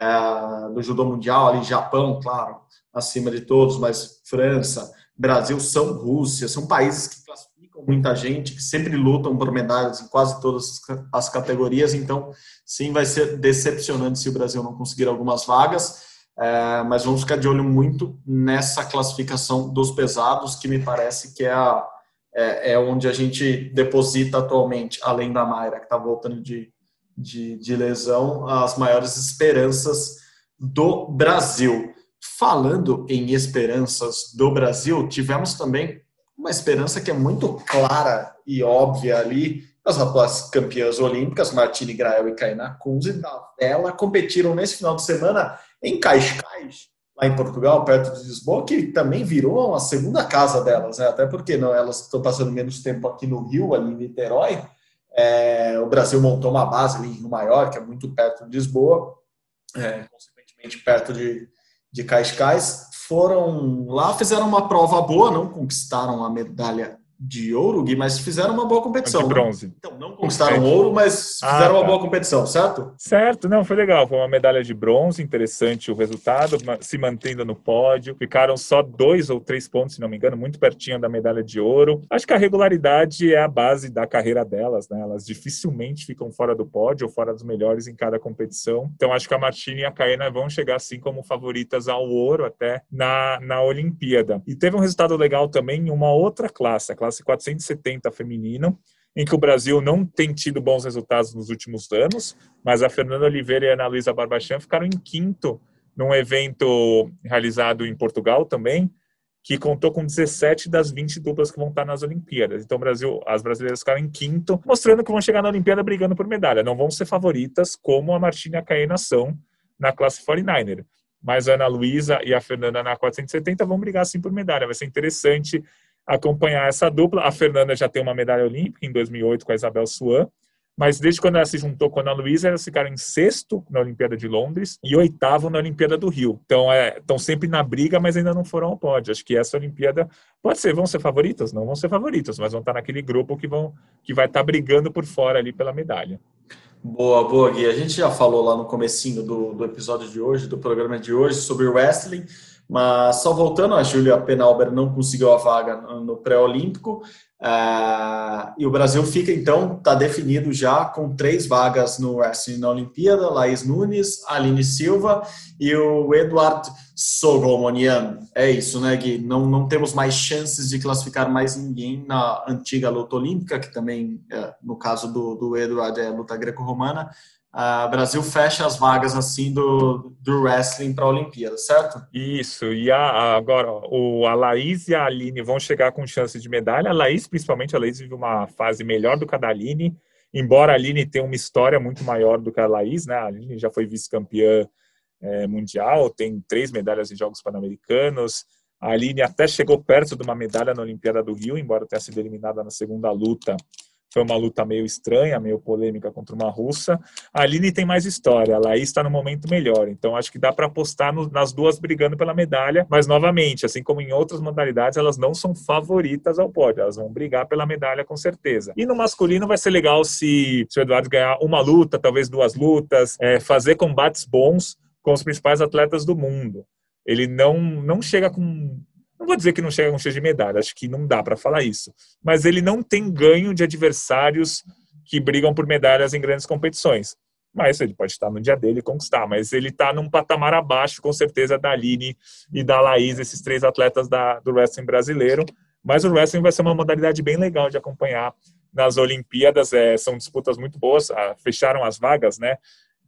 é, do judô mundial, ali Japão, claro, acima de todos, mas França, Brasil, são Rússia, são países que classificam muita gente, que sempre lutam por medalhas em quase todas as categorias, então sim, vai ser decepcionante se o Brasil não conseguir algumas vagas, é, mas vamos ficar de olho muito nessa classificação dos pesados, que me parece que é, a, é, é onde a gente deposita atualmente, além da Mayra, que está voltando de, de, de lesão, as maiores esperanças do Brasil. Falando em esperanças do Brasil, tivemos também uma esperança que é muito clara e óbvia ali. As atuais campeãs olímpicas, Martine Grael e Kaina Kunze, da vela, competiram nesse final de semana em Cascais, lá em Portugal, perto de Lisboa, que também virou a segunda casa delas, né? até porque não, elas estão passando menos tempo aqui no Rio, ali em Niterói. É, o Brasil montou uma base ali em Rio Maior, que é muito perto de Lisboa, é, consequentemente perto de, de Cascais, foram lá, fizeram uma prova boa, não conquistaram a medalha de ouro, Gui, mas fizeram uma boa competição. De né? bronze. Né? Então, não conquistaram ouro, mas fizeram ah, uma tá. boa competição, certo? Certo, não, foi legal. Foi uma medalha de bronze, interessante o resultado, se mantendo no pódio. Ficaram só dois ou três pontos, se não me engano, muito pertinho da medalha de ouro. Acho que a regularidade é a base da carreira delas, né? Elas dificilmente ficam fora do pódio ou fora dos melhores em cada competição. Então, acho que a Martini e a Caena vão chegar assim como favoritas ao ouro até na, na Olimpíada. E teve um resultado legal também em uma outra classe, a classe classe 470 feminino, em que o Brasil não tem tido bons resultados nos últimos anos, mas a Fernanda Oliveira e a Ana Luísa Barbachan ficaram em quinto num evento realizado em Portugal também, que contou com 17 das 20 duplas que vão estar nas Olimpíadas. Então, Brasil, as brasileiras ficaram em quinto, mostrando que vão chegar na Olimpíada brigando por medalha. Não vão ser favoritas como a Martina Caena são na classe 49er. Mas a Ana Luísa e a Fernanda na 470 vão brigar sim por medalha. Vai ser interessante acompanhar essa dupla. A Fernanda já tem uma medalha olímpica em 2008 com a Isabel Swan, mas desde quando ela se juntou com a Ana Luísa, elas ficaram em sexto na Olimpíada de Londres e oitavo na Olimpíada do Rio. Então, estão é, sempre na briga, mas ainda não foram ao pódio. Acho que essa Olimpíada pode ser, vão ser favoritas? Não vão ser favoritas, mas vão estar naquele grupo que, vão, que vai estar brigando por fora ali pela medalha. Boa, boa, Gui. A gente já falou lá no comecinho do, do episódio de hoje, do programa de hoje, sobre o wrestling. Mas só voltando, a Júlia Penalber não conseguiu a vaga no pré-olímpico. Uh, e o Brasil fica, então, está definido já com três vagas no wrestling na Olimpíada: Laís Nunes, Aline Silva e o Eduardo Sogomonian. É isso, né, Gui? Não, não temos mais chances de classificar mais ninguém na antiga luta olímpica, que também, é, no caso do, do Eduardo, é luta greco-romana o Brasil fecha as vagas assim do, do wrestling para a Olimpíada, certo? Isso, e a, agora o, a Laís e a Aline vão chegar com chance de medalha. A Laís, principalmente, a Laís vive uma fase melhor do que a da Aline, embora a Aline tenha uma história muito maior do que a Laís, né? A Aline já foi vice-campeã é, mundial, tem três medalhas em Jogos Pan-Americanos. A Aline até chegou perto de uma medalha na Olimpíada do Rio, embora tenha sido eliminada na segunda luta foi uma luta meio estranha, meio polêmica contra uma russa. A Aline tem mais história, a Laís está no momento melhor, então acho que dá para apostar no, nas duas brigando pela medalha, mas novamente, assim como em outras modalidades, elas não são favoritas ao pódio, elas vão brigar pela medalha com certeza. E no masculino vai ser legal se, se o Eduardo ganhar uma luta, talvez duas lutas, é, fazer combates bons com os principais atletas do mundo. Ele não, não chega com não vou dizer que não chega com cheio de medalha, acho que não dá para falar isso. Mas ele não tem ganho de adversários que brigam por medalhas em grandes competições. Mas ele pode estar no dia dele e conquistar. Mas ele está num patamar abaixo, com certeza, da Aline e da Laís, esses três atletas da, do wrestling brasileiro. Mas o wrestling vai ser uma modalidade bem legal de acompanhar nas Olimpíadas. É, são disputas muito boas, ah, fecharam as vagas, né?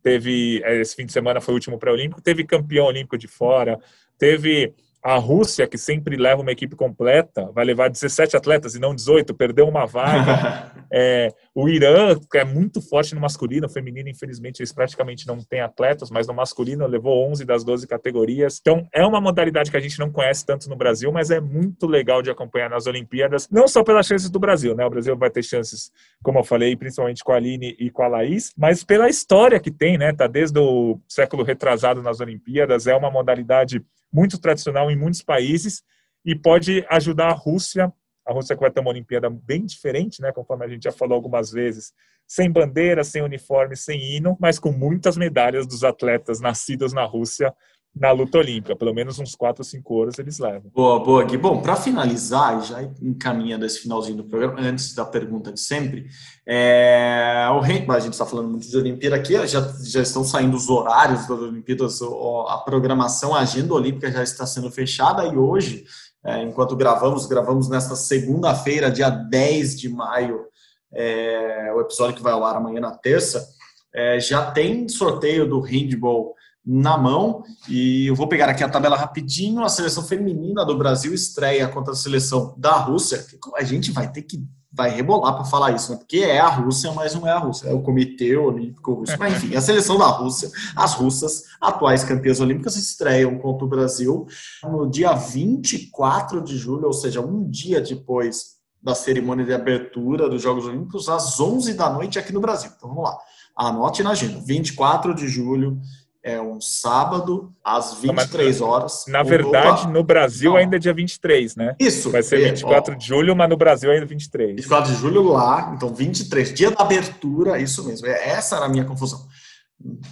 Teve, é, esse fim de semana foi o último pré-olímpico, teve campeão olímpico de fora, teve a Rússia, que sempre leva uma equipe completa, vai levar 17 atletas e não 18, perdeu uma vaga. é, o Irã, que é muito forte no masculino, feminino, infelizmente, eles praticamente não têm atletas, mas no masculino levou 11 das 12 categorias. Então, é uma modalidade que a gente não conhece tanto no Brasil, mas é muito legal de acompanhar nas Olimpíadas, não só pelas chances do Brasil, né? O Brasil vai ter chances, como eu falei, principalmente com a Aline e com a Laís, mas pela história que tem, né? Tá desde o século retrasado nas Olimpíadas, é uma modalidade muito tradicional em muitos países e pode ajudar a Rússia. A Rússia que vai ter uma Olimpíada bem diferente, né, conforme a gente já falou algumas vezes, sem bandeira, sem uniforme, sem hino, mas com muitas medalhas dos atletas nascidos na Rússia na luta olímpica. Pelo menos uns 4 ou 5 ouros eles levam. Boa, boa, Gui. Bom, para finalizar, já encaminhando esse finalzinho do programa, antes da pergunta de sempre, é, o a gente está falando muito de Olimpíada aqui, já, já estão saindo os horários das Olimpíadas, a programação, a agenda olímpica já está sendo fechada e hoje, é, enquanto gravamos, gravamos nesta segunda-feira, dia 10 de maio, é, o episódio que vai ao ar amanhã na terça, é, já tem sorteio do handball na mão e eu vou pegar aqui a tabela rapidinho. A seleção feminina do Brasil estreia contra a seleção da Rússia. A gente vai ter que vai rebolar para falar isso, né? porque é a Rússia, mas não é a Rússia, é o Comitê Olímpico Russo. Mas enfim, a seleção da Rússia, as russas, atuais campeãs olímpicas, estreiam contra o Brasil no dia 24 de julho, ou seja, um dia depois da cerimônia de abertura dos Jogos Olímpicos, às 11 da noite aqui no Brasil. Então vamos lá, anote na agenda, 24 de julho é um sábado, às 23 horas. Na verdade, no Brasil não. ainda é dia 23, né? Isso. Vai ser 24 é, ó, de julho, mas no Brasil ainda é 23. 24 de julho lá, então 23. Dia da abertura, isso mesmo. É, essa era a minha confusão.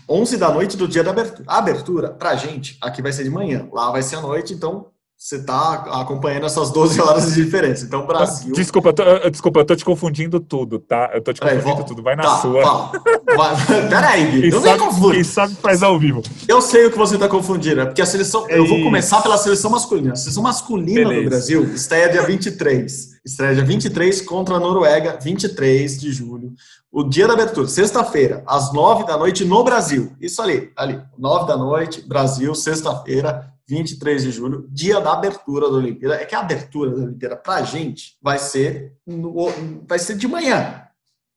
11 da noite do dia da abertura. A abertura, pra gente, aqui vai ser de manhã, lá vai ser à noite, então você está acompanhando essas 12 horas de diferença. Então, Brasil. Desculpa, eu tô, desculpa, eu tô te confundindo tudo, tá? Eu tô te confundindo Peraí, tudo. Vai na tá, sua. Peraí, Gui, não sabe. Quem sabe faz ao vivo. Eu sei o que você está confundindo, é porque a seleção. É eu vou começar pela seleção masculina. A seleção masculina Beleza. do Brasil estreia dia 23. Estreia dia 23 contra a Noruega, 23 de julho. O dia da abertura, sexta-feira, às 9 da noite no Brasil. Isso ali, ali. 9 da noite, Brasil, sexta-feira, 23 de julho, dia da abertura da Olimpíada. É que a abertura da Olimpíada para a gente vai ser, no, vai ser de manhã.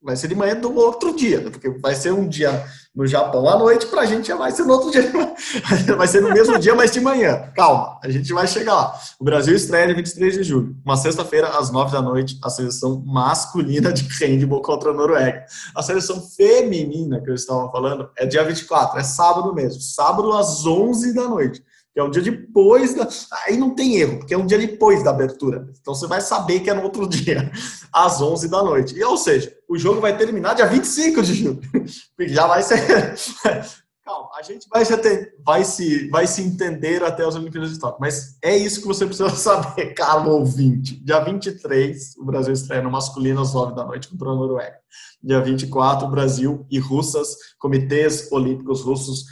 Vai ser de manhã do outro dia, né? porque vai ser um dia no Japão à noite, para a gente já vai ser no outro dia. Vai ser no mesmo dia, mas de manhã. Calma, a gente vai chegar lá. O Brasil estreia dia 23 de julho, uma sexta-feira, às 9 da noite, a seleção masculina de handball contra a Noruega. A seleção feminina que eu estava falando é dia 24, é sábado mesmo. Sábado às 11 da noite que é um dia depois da. Aí não tem erro, porque é um dia depois da abertura. Então você vai saber que é no outro dia, às 11 da noite. E, ou seja, o jogo vai terminar dia 25 de julho. Já vai ser. Calma, a gente vai se, vai, se, vai se entender até as Olimpíadas de Tóquio. Mas é isso que você precisa saber, caro ouvinte. Dia 23, o Brasil estreia no masculino às 9 da noite contra a Noruega. Dia 24, Brasil e russas, comitês olímpicos russos,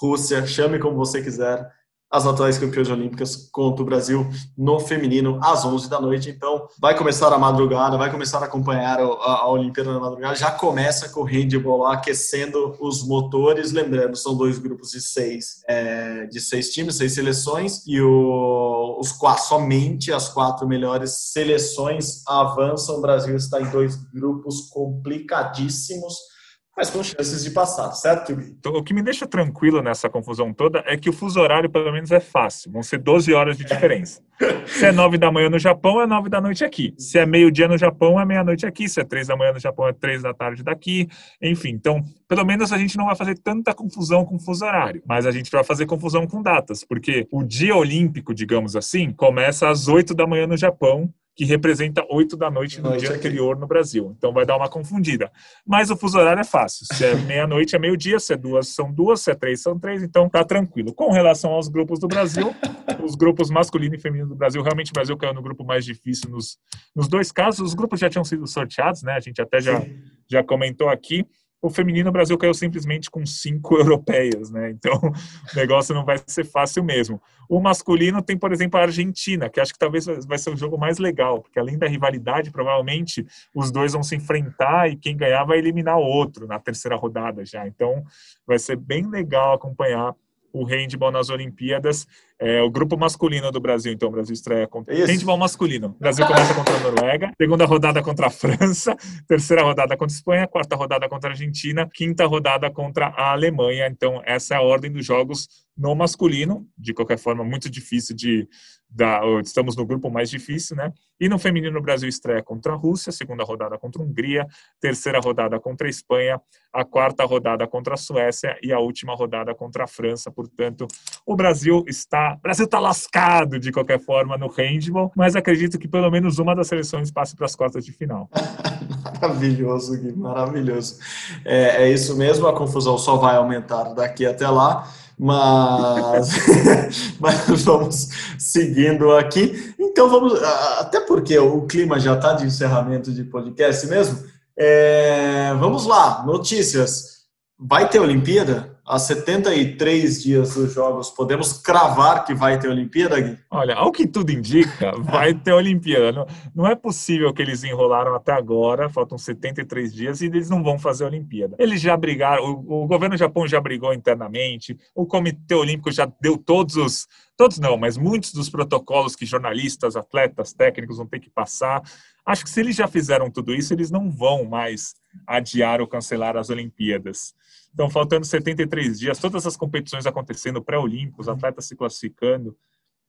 Rússia, chame como você quiser as atuais campeãs olímpicas contra o Brasil no feminino às 11 da noite. Então, vai começar a madrugada, vai começar a acompanhar a, a Olimpíada na madrugada. Já começa com o handball aquecendo os motores. Lembrando, são dois grupos de seis, é, de seis times, seis seleções, e o, os somente as quatro melhores seleções avançam. O Brasil está em dois grupos complicadíssimos mas com chances de passar, certo, então, O que me deixa tranquilo nessa confusão toda é que o fuso horário, pelo menos, é fácil. Vão ser 12 horas de diferença. Se é 9 da manhã no Japão, é 9 da noite aqui. Se é meio-dia no Japão, é meia-noite aqui. Se é 3 da manhã no Japão, é 3 da tarde daqui. Enfim, então, pelo menos a gente não vai fazer tanta confusão com o fuso horário. Mas a gente vai fazer confusão com datas, porque o dia olímpico, digamos assim, começa às 8 da manhã no Japão que representa 8 da noite no noite dia aqui. anterior no Brasil. Então vai dar uma confundida. Mas o fuso horário é fácil. Se é meia-noite é meio-dia, se é duas são duas, se é três são três, então tá tranquilo. Com relação aos grupos do Brasil, os grupos masculino e feminino do Brasil, realmente o Brasil caiu no grupo mais difícil nos, nos dois casos. Os grupos já tinham sido sorteados, né? A gente até já, já comentou aqui o feminino o Brasil caiu simplesmente com cinco europeias, né? Então o negócio não vai ser fácil mesmo. O masculino tem, por exemplo, a Argentina, que acho que talvez vai ser o jogo mais legal, porque além da rivalidade, provavelmente os dois vão se enfrentar e quem ganhar vai eliminar o outro na terceira rodada já. Então vai ser bem legal acompanhar o handball nas Olimpíadas. É, o grupo masculino do Brasil, então, o Brasil estreia contra Isso. handball masculino. O Brasil começa contra a Noruega, segunda rodada contra a França, terceira rodada contra a Espanha, quarta rodada contra a Argentina, quinta rodada contra a Alemanha. Então, essa é a ordem dos jogos no masculino, de qualquer forma, muito difícil de. Da, estamos no grupo mais difícil, né? E no feminino, o Brasil estreia contra a Rússia, segunda rodada contra a Hungria, terceira rodada contra a Espanha, a quarta rodada contra a Suécia e a última rodada contra a França. Portanto, o Brasil está. O Brasil está lascado de qualquer forma no handball, mas acredito que pelo menos uma das seleções passe para as quartas de final. maravilhoso, Gui, maravilhoso. É, é isso mesmo, a confusão só vai aumentar daqui até lá. Mas, mas vamos seguindo aqui. Então vamos, até porque o clima já está de encerramento de podcast mesmo. É, vamos lá, notícias. Vai ter Olimpíada? Há 73 dias dos Jogos, podemos cravar que vai ter Olimpíada, Gui? Olha, ao que tudo indica, vai ter Olimpíada. Não, não é possível que eles enrolaram até agora, faltam 73 dias, e eles não vão fazer Olimpíada. Eles já brigaram, o, o governo do Japão já brigou internamente, o Comitê Olímpico já deu todos os. Todos não, mas muitos dos protocolos que jornalistas, atletas, técnicos vão ter que passar. Acho que se eles já fizeram tudo isso, eles não vão mais adiar ou cancelar as Olimpíadas. Então, faltando 73 dias, todas as competições acontecendo, pré-olímpicos, atletas se classificando,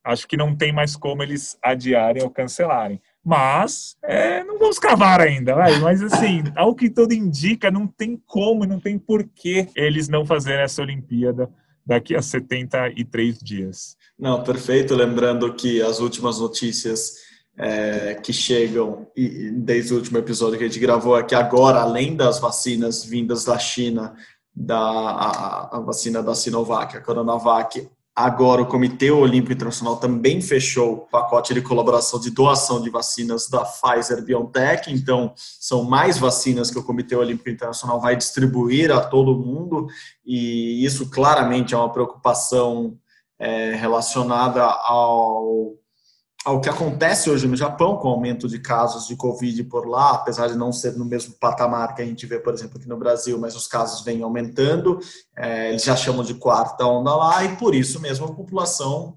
acho que não tem mais como eles adiarem ou cancelarem. Mas, é, não vamos cavar ainda, vai. mas assim, ao que tudo indica, não tem como, não tem porquê eles não fazerem essa Olimpíada daqui a 73 dias. Não, perfeito. Lembrando que as últimas notícias é, que chegam, e, desde o último episódio que a gente gravou aqui agora, além das vacinas vindas da China, da a, a vacina da Sinovac, a Coronavac, Agora, o Comitê Olímpico Internacional também fechou o pacote de colaboração de doação de vacinas da Pfizer BioNTech. Então, são mais vacinas que o Comitê Olímpico Internacional vai distribuir a todo mundo, e isso claramente é uma preocupação é, relacionada ao ao que acontece hoje no Japão, com o aumento de casos de Covid por lá, apesar de não ser no mesmo patamar que a gente vê, por exemplo, aqui no Brasil, mas os casos vêm aumentando, é, eles já chamam de quarta onda lá, e por isso mesmo a população,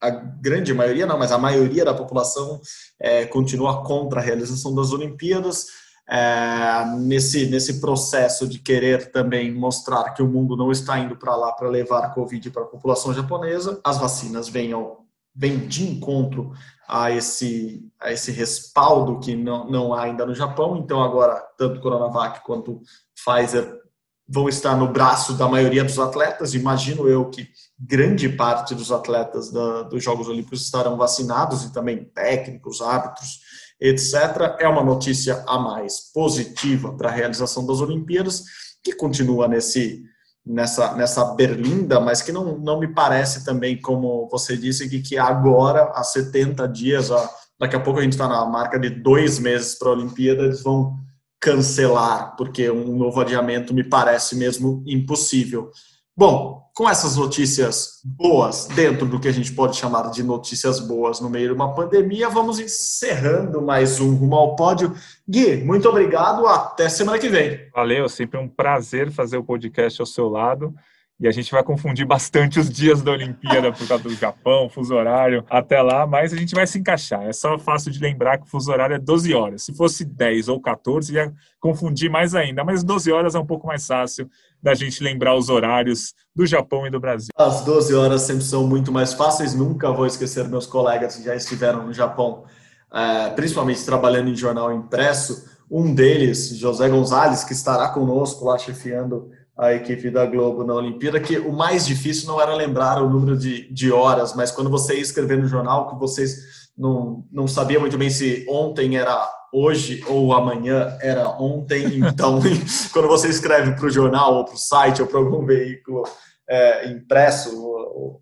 a grande maioria não, mas a maioria da população é, continua contra a realização das Olimpíadas, é, nesse, nesse processo de querer também mostrar que o mundo não está indo para lá para levar Covid para a população japonesa, as vacinas venham vem de encontro a esse, a esse respaldo que não, não há ainda no Japão. Então, agora, tanto Coronavac quanto Pfizer vão estar no braço da maioria dos atletas. Imagino eu que grande parte dos atletas da, dos Jogos Olímpicos estarão vacinados e também técnicos, árbitros, etc. É uma notícia a mais positiva para a realização das Olimpíadas, que continua nesse nessa, nessa berlinda, mas que não, não me parece também, como você disse, que, que agora, há 70 dias, ó, daqui a pouco a gente está na marca de dois meses para a Olimpíada, eles vão cancelar, porque um novo adiamento me parece mesmo impossível. Bom, com essas notícias boas, dentro do que a gente pode chamar de notícias boas no meio de uma pandemia, vamos encerrando mais um Rumo ao Pódio. Gui, muito obrigado, até semana que vem. Valeu, sempre um prazer fazer o podcast ao seu lado e a gente vai confundir bastante os dias da Olimpíada por causa do Japão, fuso horário, até lá, mas a gente vai se encaixar. É só fácil de lembrar que o fuso horário é 12 horas. Se fosse 10 ou 14, ia confundir mais ainda, mas 12 horas é um pouco mais fácil da gente lembrar os horários do Japão e do Brasil. As 12 horas sempre são muito mais fáceis, nunca vou esquecer meus colegas que já estiveram no Japão, é, principalmente trabalhando em jornal impresso. Um deles, José Gonzalez, que estará conosco lá chefiando a equipe da Globo na Olimpíada, que o mais difícil não era lembrar o número de, de horas, mas quando você ia escrever no jornal, que vocês não, não sabiam muito bem se ontem era hoje ou amanhã era ontem, então quando você escreve para o jornal ou para o site ou para algum veículo é, impresso,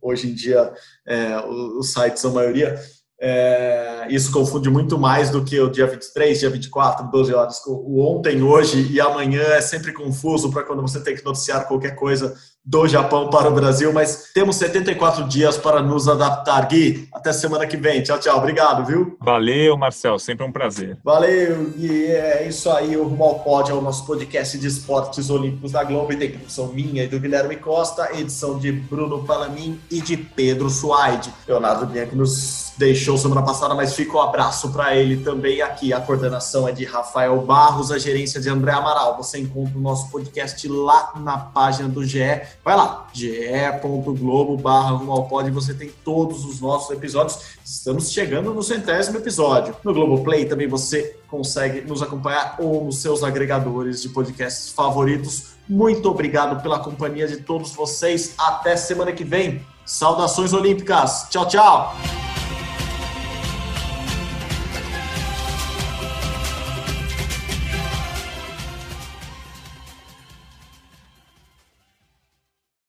hoje em dia é, os sites são a maioria, é, isso confunde muito mais do que o dia 23, dia 24, 12 horas. O ontem, hoje e amanhã é sempre confuso para quando você tem que noticiar qualquer coisa do Japão para o Brasil, mas temos 74 dias para nos adaptar. Gui, até semana que vem. Tchau, tchau. Obrigado, viu? Valeu, Marcel. Sempre um prazer. Valeu, Gui. É isso aí. O Rumo Pod é o nosso podcast de esportes olímpicos da Globo e tem produção minha e do Guilherme Costa, edição de Bruno Palamin e de Pedro Suaide. Leonardo Bianchi nos deixou semana passada, mas fica o um abraço para ele também aqui. A coordenação é de Rafael Barros, a gerência de André Amaral. Você encontra o nosso podcast lá na página do GE vai lá, ge.globo barra Pod, você tem todos os nossos episódios. Estamos chegando no centésimo episódio. No Globoplay também você consegue nos acompanhar ou nos seus agregadores de podcasts favoritos. Muito obrigado pela companhia de todos vocês. Até semana que vem. Saudações olímpicas. Tchau, tchau.